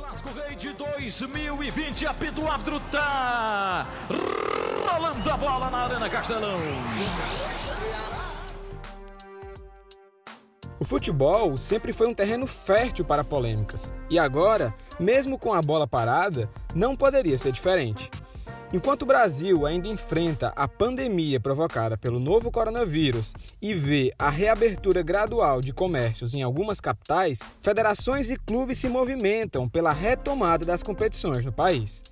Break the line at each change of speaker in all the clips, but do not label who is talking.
Clássico Rei de 2020, apito árbitro tá rolando a bola na Arena Castelão.
O futebol sempre foi um terreno fértil para polêmicas. E agora, mesmo com a bola parada, não poderia ser diferente. Enquanto o Brasil ainda enfrenta a pandemia provocada pelo novo coronavírus e vê a reabertura gradual de comércios em algumas capitais, federações e clubes se movimentam pela retomada das competições no país.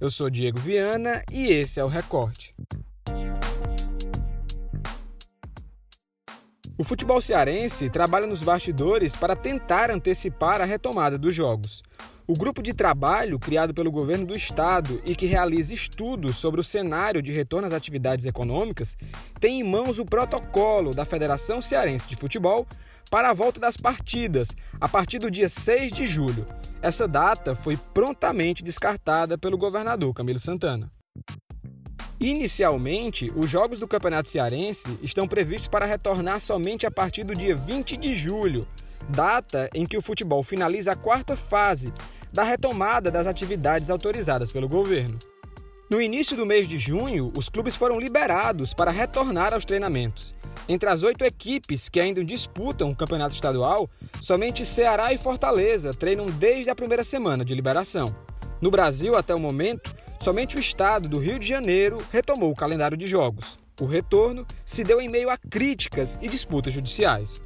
Eu sou Diego Viana e esse é o Recorte. O futebol cearense trabalha nos bastidores para tentar antecipar a retomada dos jogos. O grupo de trabalho, criado pelo governo do estado e que realiza estudos sobre o cenário de retorno às atividades econômicas, tem em mãos o protocolo da Federação Cearense de Futebol para a volta das partidas, a partir do dia 6 de julho. Essa data foi prontamente descartada pelo governador Camilo Santana. Inicialmente, os jogos do Campeonato Cearense estão previstos para retornar somente a partir do dia 20 de julho, data em que o futebol finaliza a quarta fase da retomada das atividades autorizadas pelo governo. No início do mês de junho, os clubes foram liberados para retornar aos treinamentos. Entre as oito equipes que ainda disputam o campeonato estadual, somente Ceará e Fortaleza treinam desde a primeira semana de liberação. No Brasil, até o momento, somente o estado do Rio de Janeiro retomou o calendário de jogos. O retorno se deu em meio a críticas e disputas judiciais.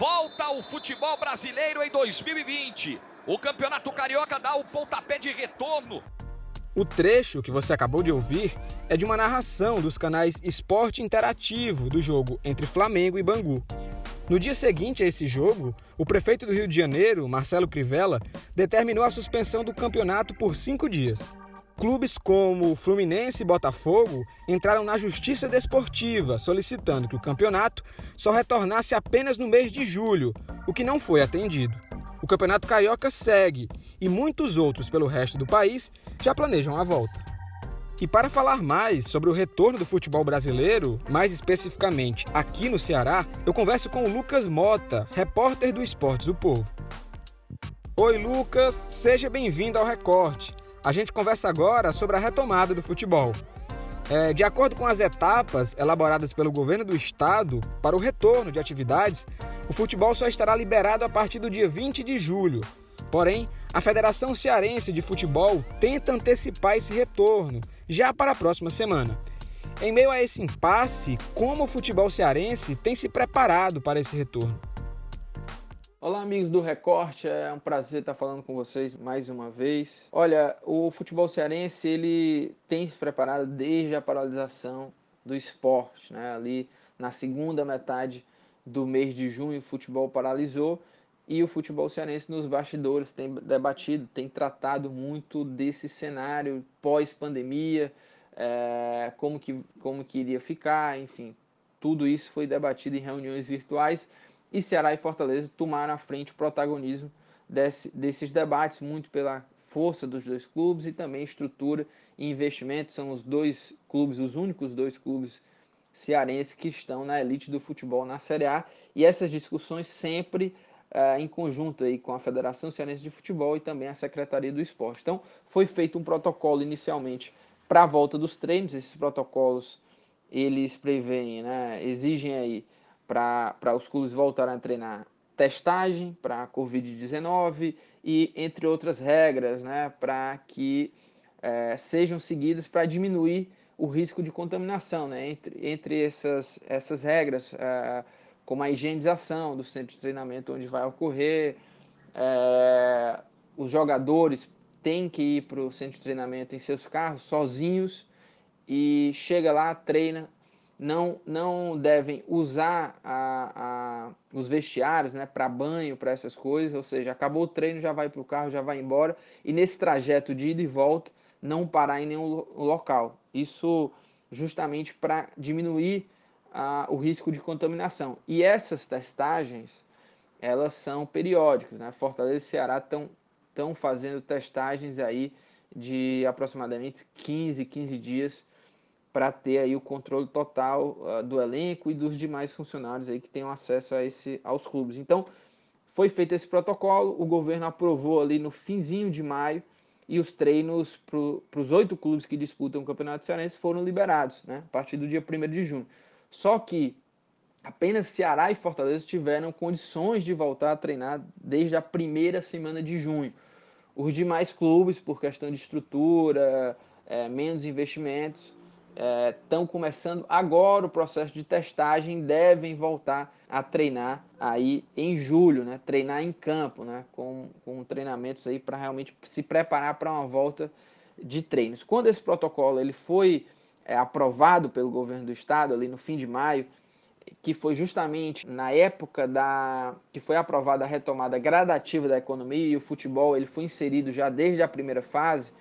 Volta o futebol brasileiro em 2020. O Campeonato Carioca dá o pontapé de retorno.
O trecho que você acabou de ouvir é de uma narração dos canais Esporte Interativo do jogo entre Flamengo e Bangu. No dia seguinte a esse jogo, o prefeito do Rio de Janeiro, Marcelo Crivella, determinou a suspensão do campeonato por cinco dias. Clubes como Fluminense e Botafogo entraram na Justiça Desportiva solicitando que o campeonato só retornasse apenas no mês de julho, o que não foi atendido. O Campeonato Carioca segue e muitos outros pelo resto do país já planejam a volta. E para falar mais sobre o retorno do futebol brasileiro, mais especificamente aqui no Ceará, eu converso com o Lucas Mota, repórter do Esportes do Povo. Oi, Lucas, seja bem-vindo ao Recorte. A gente conversa agora sobre a retomada do futebol. É, de acordo com as etapas elaboradas pelo governo do estado para o retorno de atividades, o futebol só estará liberado a partir do dia 20 de julho. Porém, a Federação Cearense de Futebol tenta antecipar esse retorno já para a próxima semana. Em meio a esse impasse, como o futebol cearense tem se preparado para esse retorno?
Olá, amigos do Recorte, é um prazer estar falando com vocês mais uma vez. Olha, o futebol cearense ele tem se preparado desde a paralisação do esporte, né? Ali na segunda metade do mês de junho, o futebol paralisou e o futebol cearense nos bastidores tem debatido, tem tratado muito desse cenário pós-pandemia, é, como, que, como que iria ficar, enfim, tudo isso foi debatido em reuniões virtuais e Ceará e Fortaleza tomaram à frente o protagonismo desse, desses debates, muito pela força dos dois clubes e também estrutura e investimento. São os dois clubes, os únicos dois clubes cearenses que estão na elite do futebol na Série A. E essas discussões sempre uh, em conjunto aí com a Federação Cearense de Futebol e também a Secretaria do Esporte. Então, foi feito um protocolo inicialmente para a volta dos treinos. Esses protocolos eles preveem, né, exigem aí para os clubes voltarem a treinar testagem para a Covid-19 e entre outras regras né, para que é, sejam seguidas para diminuir o risco de contaminação. Né? Entre, entre essas, essas regras, é, como a higienização do centro de treinamento onde vai ocorrer, é, os jogadores têm que ir para o centro de treinamento em seus carros sozinhos e chega lá, treina não, não devem usar a, a, os vestiários né, para banho, para essas coisas, ou seja, acabou o treino, já vai para o carro, já vai embora, e nesse trajeto de ida e volta, não parar em nenhum local. Isso justamente para diminuir a, o risco de contaminação. E essas testagens, elas são periódicas. Né? Fortaleza e Ceará estão fazendo testagens aí de aproximadamente 15, 15 dias para ter aí o controle total uh, do elenco e dos demais funcionários aí que tenham acesso a esse, aos clubes. Então, Foi feito esse protocolo, o governo aprovou ali no finzinho de maio e os treinos para os oito clubes que disputam o Campeonato Cearense foram liberados, né, a partir do dia 1 de junho. Só que apenas Ceará e Fortaleza tiveram condições de voltar a treinar desde a primeira semana de junho. Os demais clubes, por questão de estrutura, é, menos investimentos, estão é, começando agora o processo de testagem, devem voltar a treinar aí em julho, né? Treinar em campo, né? Com, com treinamentos aí para realmente se preparar para uma volta de treinos. Quando esse protocolo ele foi é, aprovado pelo governo do estado ali no fim de maio, que foi justamente na época da que foi aprovada a retomada gradativa da economia e o futebol ele foi inserido já desde a primeira fase,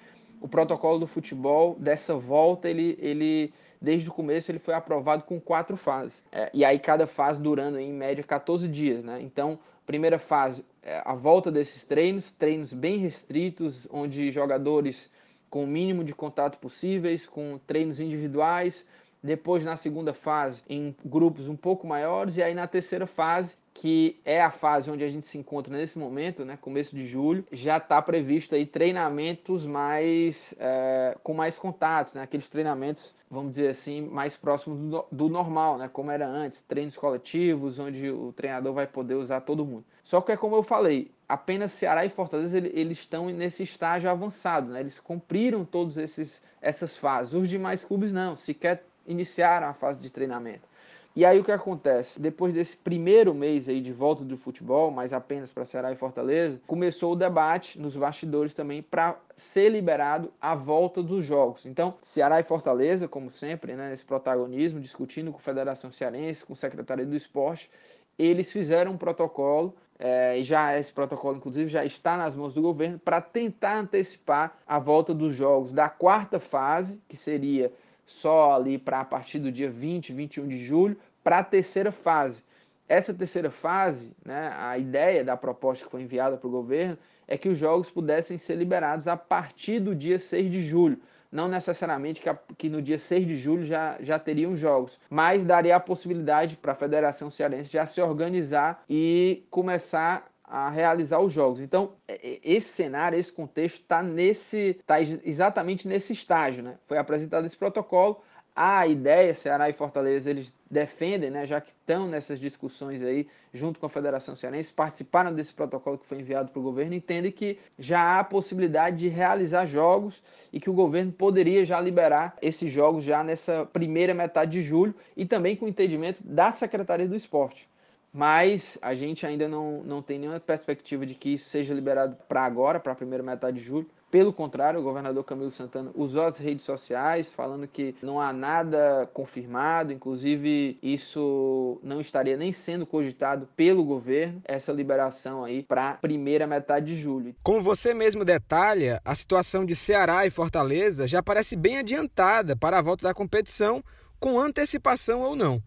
o protocolo do futebol dessa volta ele, ele desde o começo ele foi aprovado com quatro fases. É, e aí cada fase durando em média 14 dias, né? Então primeira fase é a volta desses treinos, treinos bem restritos onde jogadores com o mínimo de contato possíveis, com treinos individuais. Depois na segunda fase em grupos um pouco maiores. E aí na terceira fase que é a fase onde a gente se encontra nesse momento, né, começo de julho, já está previsto aí treinamentos mais é, com mais contatos, né, aqueles treinamentos, vamos dizer assim, mais próximos do, do, normal, né, como era antes, treinos coletivos, onde o treinador vai poder usar todo mundo. Só que é como eu falei, apenas Ceará e Fortaleza eles estão nesse estágio avançado, né, eles cumpriram todos esses essas fases. Os demais clubes não, sequer iniciaram a fase de treinamento. E aí o que acontece? Depois desse primeiro mês aí de volta do futebol, mas apenas para Ceará e Fortaleza, começou o debate nos bastidores também para ser liberado a volta dos jogos. Então, Ceará e Fortaleza, como sempre, né, nesse protagonismo, discutindo com a Federação Cearense, com a Secretaria do Esporte, eles fizeram um protocolo é, e já esse protocolo, inclusive, já está nas mãos do governo para tentar antecipar a volta dos jogos da quarta fase, que seria só ali para a partir do dia 20, 21 de julho, para a terceira fase. Essa terceira fase, né, a ideia da proposta que foi enviada para o governo é que os jogos pudessem ser liberados a partir do dia 6 de julho. Não necessariamente que, a, que no dia 6 de julho já, já teriam jogos, mas daria a possibilidade para a Federação Cearense já se organizar e começar a realizar os jogos. Então, esse cenário, esse contexto está nesse, tá exatamente nesse estágio, né? Foi apresentado esse protocolo. A ideia, Ceará e Fortaleza, eles defendem, né, já que estão nessas discussões aí, junto com a Federação Cearense, participaram desse protocolo que foi enviado para o governo, entendem que já há possibilidade de realizar jogos e que o governo poderia já liberar esses jogos já nessa primeira metade de julho e também com o entendimento da Secretaria do Esporte mas a gente ainda não, não tem nenhuma perspectiva de que isso seja liberado para agora, para a primeira metade de julho. Pelo contrário, o governador Camilo Santana usou as redes sociais falando que não há nada confirmado, inclusive isso não estaria nem sendo cogitado pelo governo, essa liberação aí para a primeira metade de julho.
Como você mesmo detalha, a situação de Ceará e Fortaleza já parece bem adiantada para a volta da competição, com antecipação ou não.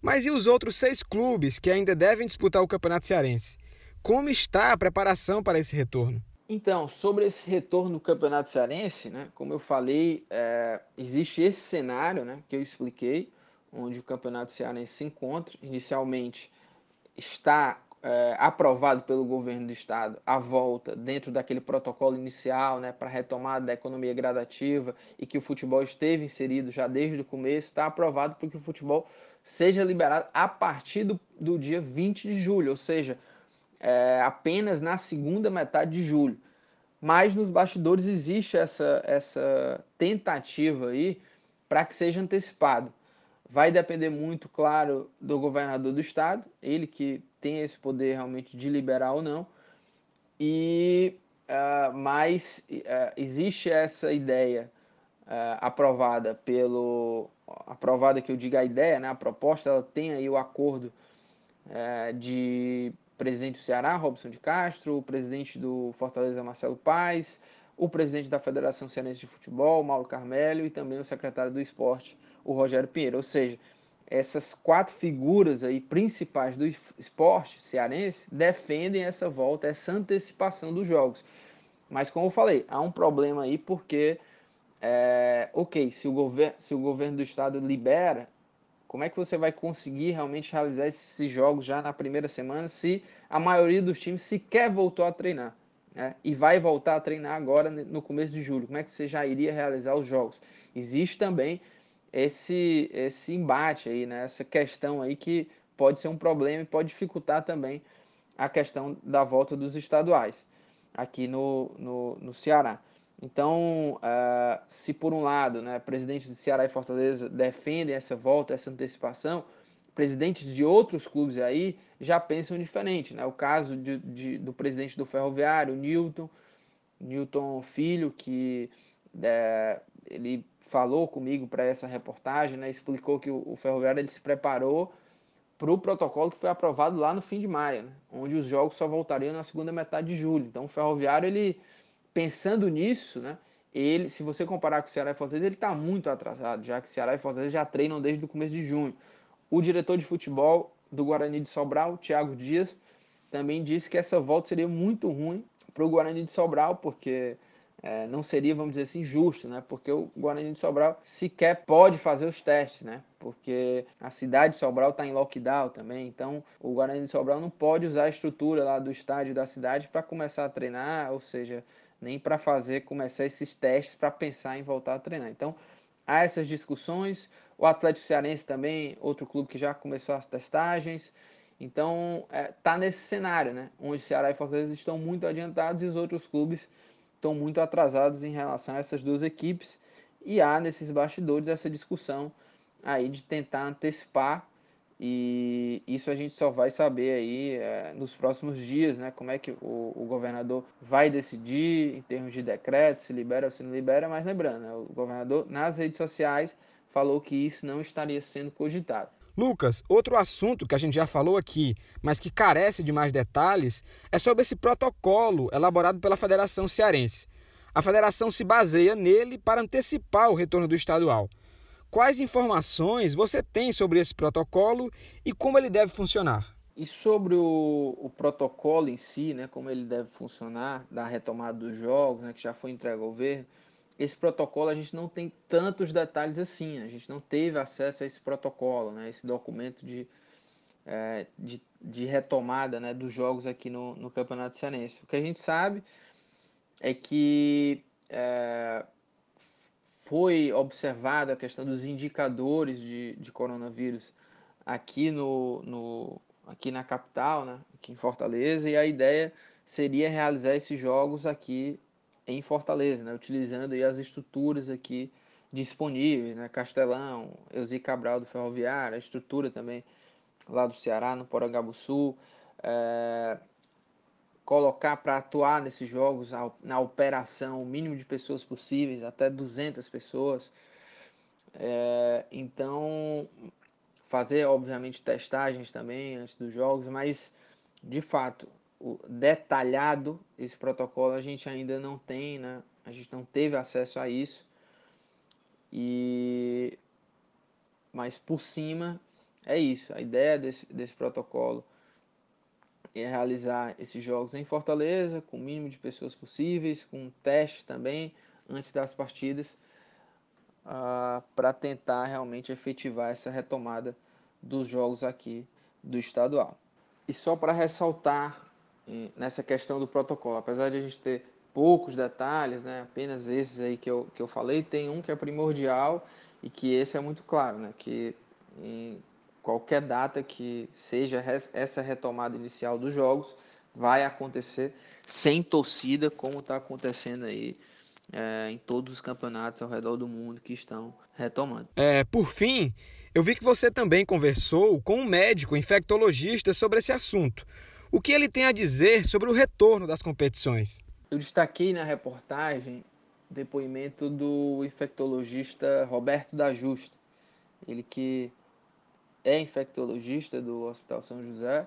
Mas e os outros seis clubes que ainda devem disputar o Campeonato Cearense? Como está a preparação para esse retorno?
Então, sobre esse retorno do Campeonato Cearense, né, como eu falei, é, existe esse cenário né, que eu expliquei, onde o Campeonato Cearense se encontra. Inicialmente está é, aprovado pelo governo do estado a volta dentro daquele protocolo inicial né, para retomada da economia gradativa e que o futebol esteve inserido já desde o começo, está aprovado porque o futebol seja liberado a partir do, do dia 20 de julho, ou seja, é, apenas na segunda metade de julho. Mas nos bastidores existe essa, essa tentativa aí para que seja antecipado. Vai depender muito, claro, do governador do estado, ele que tem esse poder realmente de liberar ou não. E uh, mas uh, existe essa ideia uh, aprovada pelo aprovada que eu diga a ideia, né, a proposta, ela tem aí o acordo é, de presidente do Ceará, Robson de Castro, o presidente do Fortaleza, Marcelo Paes, o presidente da Federação Cearense de Futebol, Mauro Carmelho, e também o secretário do Esporte, o Rogério Pinheiro. Ou seja, essas quatro figuras aí principais do esporte cearense defendem essa volta, essa antecipação dos jogos. Mas como eu falei, há um problema aí porque é, ok, se o, governo, se o governo do estado libera, Como é que você vai conseguir realmente realizar esses jogos já na primeira semana se a maioria dos times sequer voltou a treinar? Né? E vai voltar a treinar agora no começo de julho. Como é que você já iria realizar os jogos? Existe também esse, esse embate aí, né? essa questão aí que pode ser um problema e pode dificultar também a questão da volta dos estaduais aqui no, no, no Ceará. Então, uh, se por um lado, né, presidentes do Ceará e Fortaleza defendem essa volta, essa antecipação, presidentes de outros clubes aí já pensam diferente. Né? O caso de, de, do presidente do Ferroviário, Newton, Newton Filho, que é, ele falou comigo para essa reportagem, né, explicou que o, o Ferroviário ele se preparou para o protocolo que foi aprovado lá no fim de maio, né, onde os jogos só voltariam na segunda metade de julho. Então, o Ferroviário ele pensando nisso, né, ele, se você comparar com o Ceará e Fortaleza, ele está muito atrasado, já que o Ceará e Fortaleza já treinam desde o começo de junho. O diretor de futebol do Guarani de Sobral, Thiago Dias, também disse que essa volta seria muito ruim para o Guarani de Sobral, porque é, não seria, vamos dizer assim, justo, né? Porque o Guarani de Sobral sequer pode fazer os testes, né? Porque a cidade de Sobral está em lockdown também, então o Guarani de Sobral não pode usar a estrutura lá do estádio da cidade para começar a treinar, ou seja, nem para fazer começar esses testes para pensar em voltar a treinar. Então, há essas discussões. O Atlético Cearense também, outro clube que já começou as testagens. Então, é, tá nesse cenário, né? Onde Ceará e Fortaleza estão muito adiantados e os outros clubes estão muito atrasados em relação a essas duas equipes. E há nesses bastidores essa discussão aí de tentar antecipar e isso a gente só vai saber aí é, nos próximos dias, né? Como é que o, o, governador vai decidir em termos de decreto, se libera ou se não libera, mas lembrando, né, o governador nas redes sociais falou que isso não estaria sendo cogitado.
Lucas, outro assunto que a gente já falou aqui, mas que carece de mais detalhes, é sobre esse protocolo elaborado pela Federação Cearense. A federação se baseia nele para antecipar o retorno do estadual. Quais informações você tem sobre esse protocolo e como ele deve funcionar?
E sobre o, o, protocolo em si, né, como ele deve funcionar, da retomada dos jogos, né, que já foi entregue ao governo, esse protocolo a gente não tem tantos detalhes assim, a gente não teve acesso a esse protocolo, né, esse documento de, é, de, de, retomada né, dos jogos aqui no, no Campeonato Cearense. O que a gente sabe é que é, foi observada a questão dos indicadores de, de coronavírus aqui, no, no, aqui na capital, né, aqui em Fortaleza, e a ideia seria realizar esses jogos aqui em Fortaleza, né, utilizando as estruturas aqui disponíveis, né, Castelão, Eusi Cabral do Ferroviário, a estrutura também lá do Ceará, no Porangabuçu, é, colocar para atuar nesses jogos na operação o mínimo de pessoas possíveis, até 200 pessoas. É, então, fazer, obviamente, testagens também antes dos jogos, mas de fato, detalhado esse protocolo a gente ainda não tem, né? A gente não teve acesso a isso. E mas por cima é isso. A ideia desse, desse protocolo é realizar esses jogos em Fortaleza, com o mínimo de pessoas possíveis, com testes também antes das partidas, uh, ah, para tentar realmente efetivar essa retomada dos jogos aqui do estadual. E só para ressaltar nessa questão do protocolo, apesar de a gente ter poucos detalhes, né, apenas esses aí que eu, que eu falei, tem um que é primordial e que esse é muito claro, né, que em qualquer data que seja essa retomada inicial dos jogos vai acontecer sem torcida, como está acontecendo aí é, em todos os campeonatos ao redor do mundo que estão retomando.
É, por fim, eu vi que você também conversou com um médico infectologista sobre esse assunto. O que ele tem a dizer sobre o retorno das competições?
Eu destaquei na reportagem o depoimento do infectologista Roberto da Justa, ele que é infectologista do Hospital São José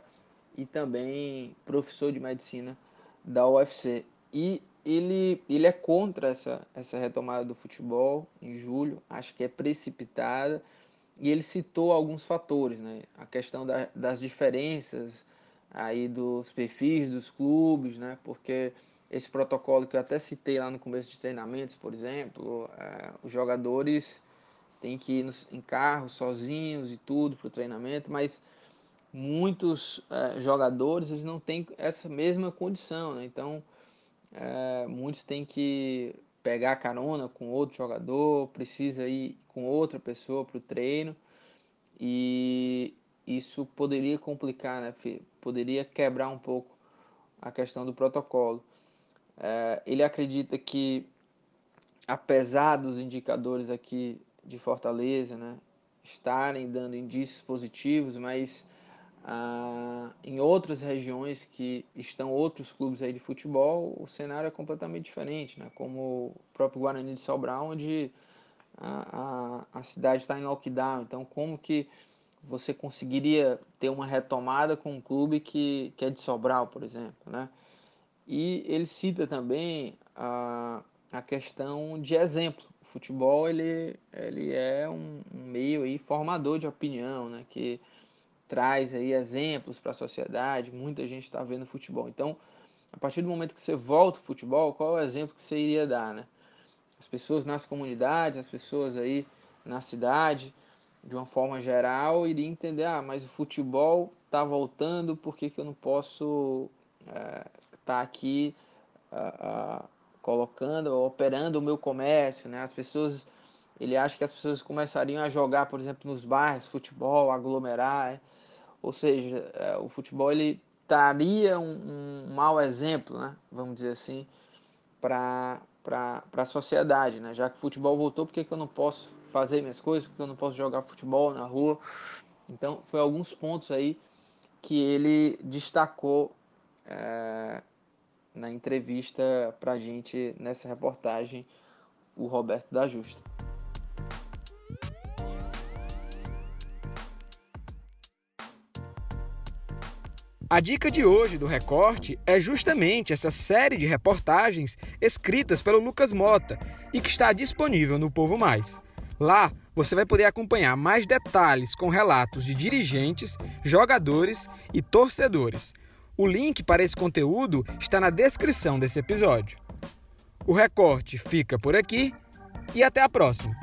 e também professor de medicina da UFC. E ele, ele é contra essa, essa retomada do futebol em julho, acho que é precipitada, e ele citou alguns fatores, né? a questão da, das diferenças aí dos perfis dos clubes, né? porque esse protocolo que eu até citei lá no começo de treinamentos, por exemplo, é, os jogadores tem que ir nos, em carro sozinhos e tudo para o treinamento, mas muitos é, jogadores eles não têm essa mesma condição, né? então é, muitos têm que pegar carona com outro jogador, precisa ir com outra pessoa para o treino e isso poderia complicar, né? poderia quebrar um pouco a questão do protocolo. É, ele acredita que, apesar dos indicadores aqui de Fortaleza né, estarem dando indícios positivos, mas ah, em outras regiões que estão outros clubes aí de futebol, o cenário é completamente diferente, né? como o próprio Guarani de Sobral, onde a, a, a cidade está em lockdown. Então, como que você conseguiria ter uma retomada com um clube que, que é de Sobral, por exemplo, né? E ele cita também a, a questão de exemplo. O futebol ele, ele é um, um meio aí formador de opinião, né? Que traz aí exemplos para a sociedade. Muita gente está vendo futebol. Então, a partir do momento que você volta ao futebol, qual é o exemplo que você iria dar, né? As pessoas nas comunidades, as pessoas aí na cidade, de uma forma geral, iria entender, ah, mas o futebol está voltando, por que, que eu não posso estar é, tá aqui uh, uh, colocando, operando o meu comércio, né? As pessoas, ele acha que as pessoas começariam a jogar, por exemplo, nos bairros, futebol, aglomerar, é? ou seja, é, o futebol ele traria um, um mau exemplo, né? Vamos dizer assim, para para a sociedade, né? Já que o futebol voltou, por que, que eu não posso fazer minhas coisas? Por que eu não posso jogar futebol na rua? Então, foi alguns pontos aí que ele destacou é, na entrevista para a gente nessa reportagem, o Roberto da Justa.
A dica de hoje do Recorte é justamente essa série de reportagens escritas pelo Lucas Mota e que está disponível no Povo Mais. Lá você vai poder acompanhar mais detalhes com relatos de dirigentes, jogadores e torcedores. O link para esse conteúdo está na descrição desse episódio. O recorte fica por aqui e até a próxima.